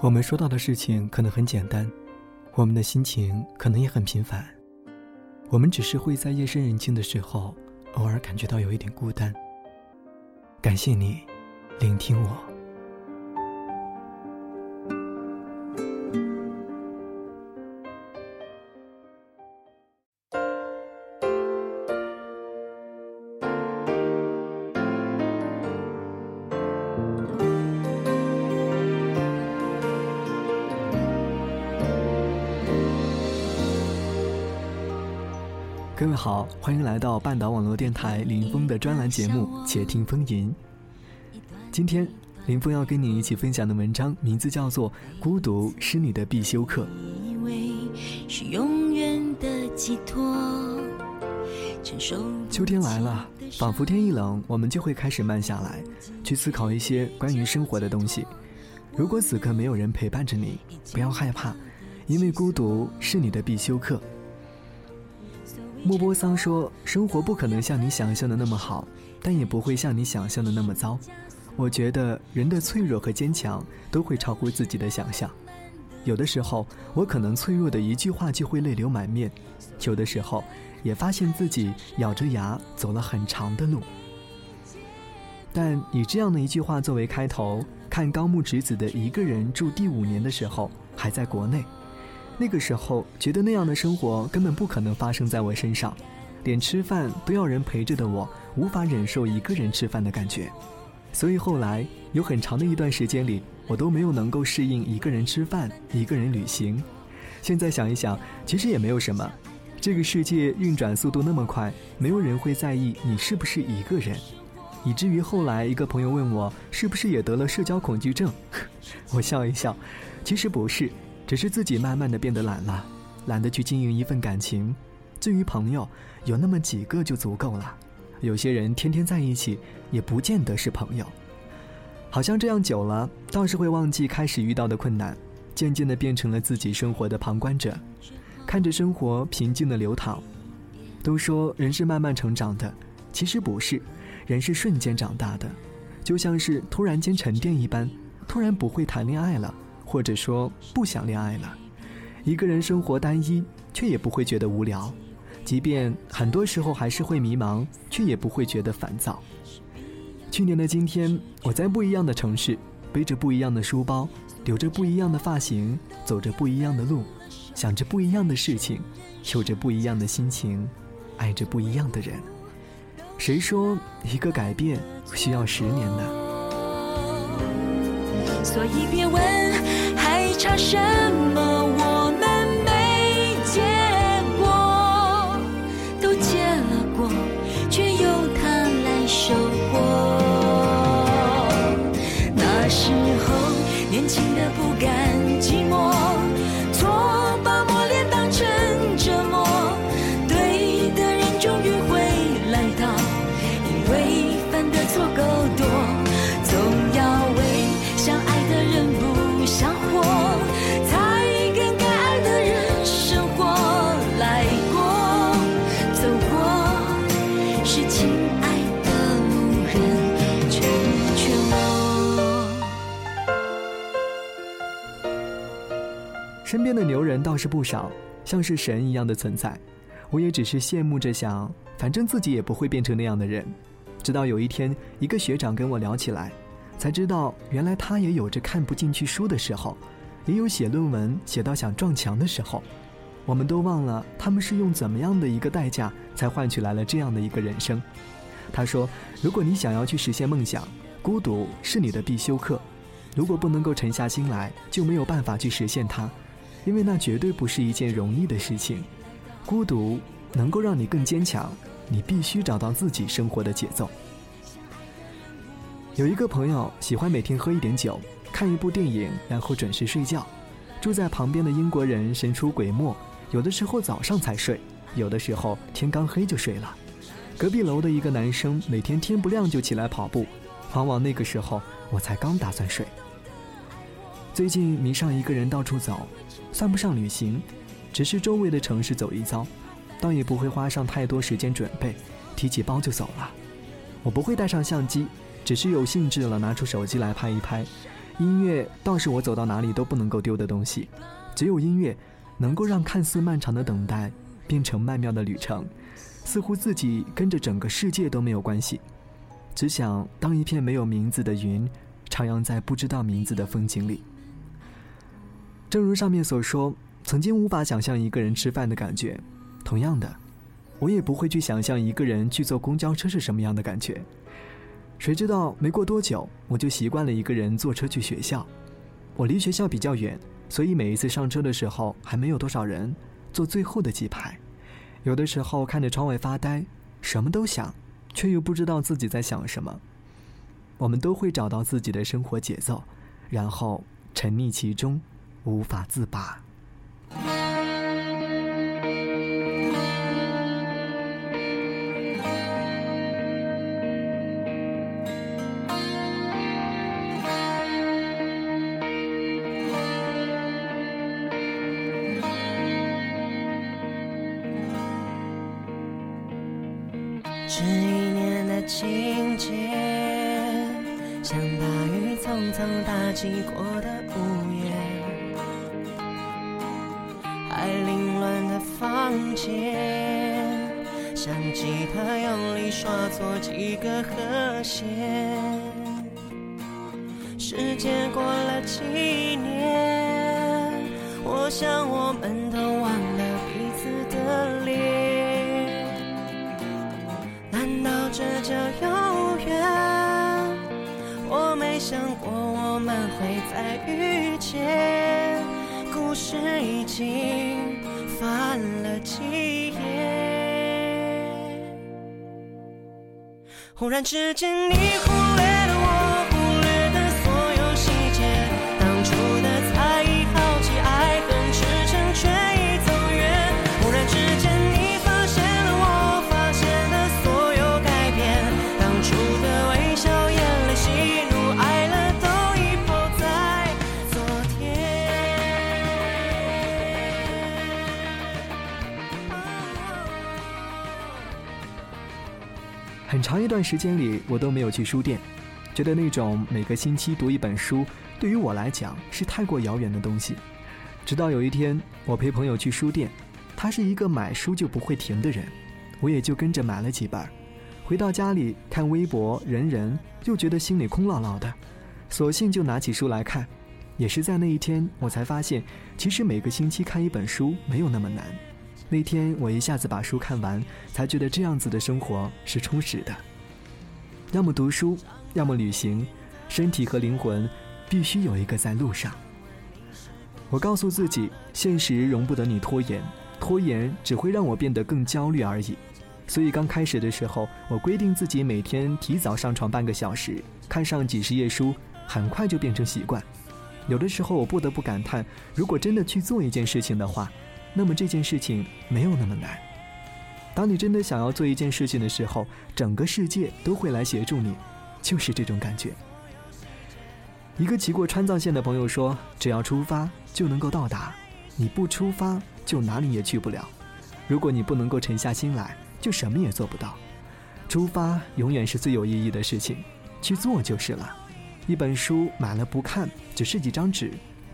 我们说到的事情可能很简单，我们的心情可能也很平凡，我们只是会在夜深人静的时候，偶尔感觉到有一点孤单。感谢你，聆听我。各位好，欢迎来到半岛网络电台林峰的专栏节目《且听风吟》。今天林峰要跟你一起分享的文章名字叫做《孤独是你的必修课》。秋天来了，仿佛天一冷，我们就会开始慢下来，去思考一些关于生活的东西。如果此刻没有人陪伴着你，不要害怕，因为孤独是你的必修课。莫泊桑说：“生活不可能像你想象的那么好，但也不会像你想象的那么糟。”我觉得人的脆弱和坚强都会超乎自己的想象。有的时候，我可能脆弱的一句话就会泪流满面；有的时候，也发现自己咬着牙走了很长的路。但以这样的一句话作为开头，看高木直子的一个人住第五年的时候，还在国内。那个时候觉得那样的生活根本不可能发生在我身上，连吃饭都要人陪着的我，无法忍受一个人吃饭的感觉，所以后来有很长的一段时间里，我都没有能够适应一个人吃饭、一个人旅行。现在想一想，其实也没有什么，这个世界运转速度那么快，没有人会在意你是不是一个人，以至于后来一个朋友问我是不是也得了社交恐惧症，我笑一笑，其实不是。只是自己慢慢的变得懒了，懒得去经营一份感情。至于朋友，有那么几个就足够了。有些人天天在一起，也不见得是朋友。好像这样久了，倒是会忘记开始遇到的困难，渐渐的变成了自己生活的旁观者，看着生活平静的流淌。都说人是慢慢成长的，其实不是，人是瞬间长大的，就像是突然间沉淀一般，突然不会谈恋爱了。或者说不想恋爱了，一个人生活单一，却也不会觉得无聊；即便很多时候还是会迷茫，却也不会觉得烦躁。去年的今天，我在不一样的城市，背着不一样的书包，留着不一样的发型，走着不一样的路，想着不一样的事情，有着不一样的心情，爱着不一样的人。谁说一个改变需要十年呢？所以别问还差什么，我身边的牛人倒是不少，像是神一样的存在。我也只是羡慕着想，反正自己也不会变成那样的人。直到有一天，一个学长跟我聊起来，才知道原来他也有着看不进去书的时候，也有写论文写到想撞墙的时候。我们都忘了他们是用怎么样的一个代价才换取来了这样的一个人生。他说：“如果你想要去实现梦想，孤独是你的必修课。如果不能够沉下心来，就没有办法去实现它。”因为那绝对不是一件容易的事情，孤独能够让你更坚强，你必须找到自己生活的节奏。有一个朋友喜欢每天喝一点酒，看一部电影，然后准时睡觉。住在旁边的英国人神出鬼没，有的时候早上才睡，有的时候天刚黑就睡了。隔壁楼的一个男生每天天不亮就起来跑步，往往那个时候我才刚打算睡。最近迷上一个人到处走。算不上旅行，只是周围的城市走一遭，倒也不会花上太多时间准备，提起包就走了。我不会带上相机，只是有兴致了拿出手机来拍一拍，音乐倒是我走到哪里都不能够丢的东西，只有音乐能够让看似漫长的等待变成曼妙的旅程，似乎自己跟着整个世界都没有关系，只想当一片没有名字的云，徜徉在不知道名字的风景里。正如上面所说，曾经无法想象一个人吃饭的感觉，同样的，我也不会去想象一个人去坐公交车是什么样的感觉。谁知道没过多久，我就习惯了一个人坐车去学校。我离学校比较远，所以每一次上车的时候还没有多少人，坐最后的几排。有的时候看着窗外发呆，什么都想，却又不知道自己在想什么。我们都会找到自己的生活节奏，然后沉溺其中，无法自拔。这一年的情节，像大雨匆匆打击过的像吉他用力刷错几个和弦。时间过了几年，我想我们都忘了彼此的脸。难道这叫有缘，我没想过我们会再遇见。故事已经翻了几忽然之间你忽很长一段时间里，我都没有去书店，觉得那种每个星期读一本书，对于我来讲是太过遥远的东西。直到有一天，我陪朋友去书店，他是一个买书就不会停的人，我也就跟着买了几本。回到家里看微博、人人，又觉得心里空落落的，索性就拿起书来看。也是在那一天，我才发现，其实每个星期看一本书没有那么难。那天我一下子把书看完，才觉得这样子的生活是充实的。要么读书，要么旅行，身体和灵魂必须有一个在路上。我告诉自己，现实容不得你拖延，拖延只会让我变得更焦虑而已。所以刚开始的时候，我规定自己每天提早上床半个小时，看上几十页书，很快就变成习惯。有的时候我不得不感叹，如果真的去做一件事情的话。那么这件事情没有那么难。当你真的想要做一件事情的时候，整个世界都会来协助你，就是这种感觉。一个骑过川藏线的朋友说：“只要出发就能够到达，你不出发就哪里也去不了。如果你不能够沉下心来，就什么也做不到。出发永远是最有意义的事情，去做就是了。一本书买了不看，只是几张纸。”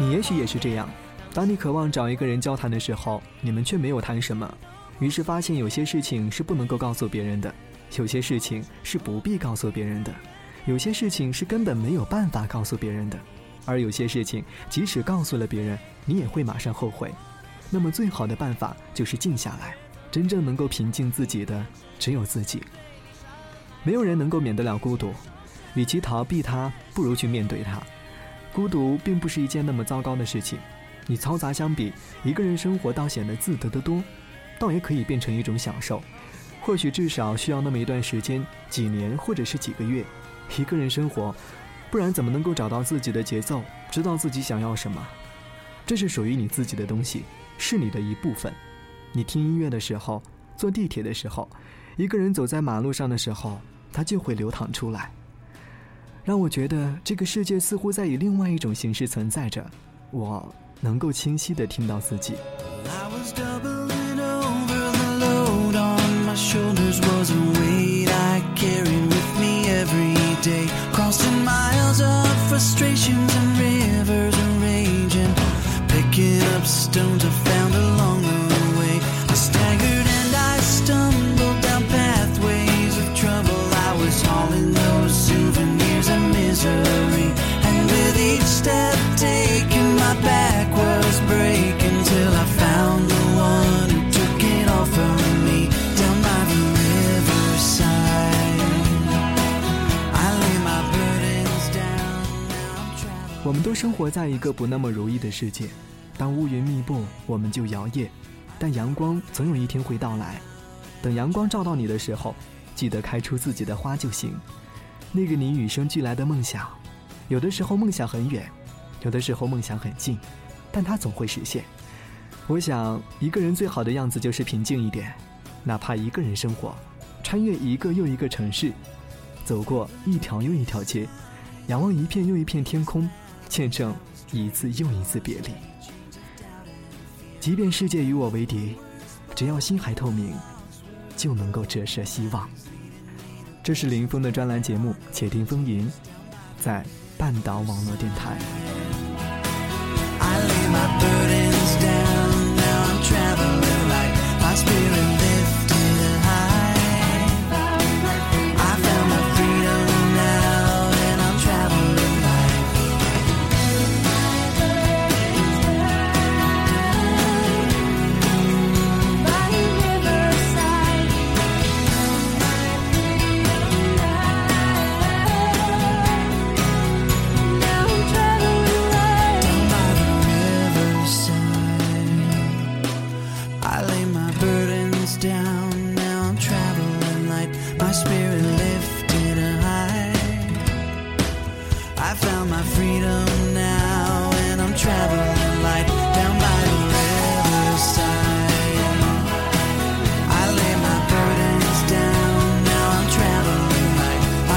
你也许也是这样，当你渴望找一个人交谈的时候，你们却没有谈什么，于是发现有些事情是不能够告诉别人的，有些事情是不必告诉别人的，有些事情是根本没有办法告诉别人的，而有些事情即使告诉了别人，你也会马上后悔。那么最好的办法就是静下来。真正能够平静自己的只有自己。没有人能够免得了孤独，与其逃避它，不如去面对它。孤独并不是一件那么糟糕的事情，与嘈杂相比，一个人生活倒显得自得得多，倒也可以变成一种享受。或许至少需要那么一段时间，几年或者是几个月，一个人生活，不然怎么能够找到自己的节奏，知道自己想要什么？这是属于你自己的东西，是你的一部分。你听音乐的时候，坐地铁的时候，一个人走在马路上的时候，它就会流淌出来，让我觉得这个世界似乎在以另外一种形式存在着。我能够清晰的听到自己。我们都生活在一个不那么如意的世界，当乌云密布，我们就摇曳，但阳光总有一天会到来。等阳光照到你的时候，记得开出自己的花就行。那个你与生俱来的梦想，有的时候梦想很远，有的时候梦想很近，但它总会实现。我想，一个人最好的样子就是平静一点，哪怕一个人生活，穿越一个又一个城市，走过一条又一条街，仰望一片又一片天空。见证一次又一次别离，即便世界与我为敌，只要心还透明，就能够折射希望。这是林峰的专栏节目《且听风吟》，在半岛网络电台。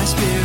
spirit.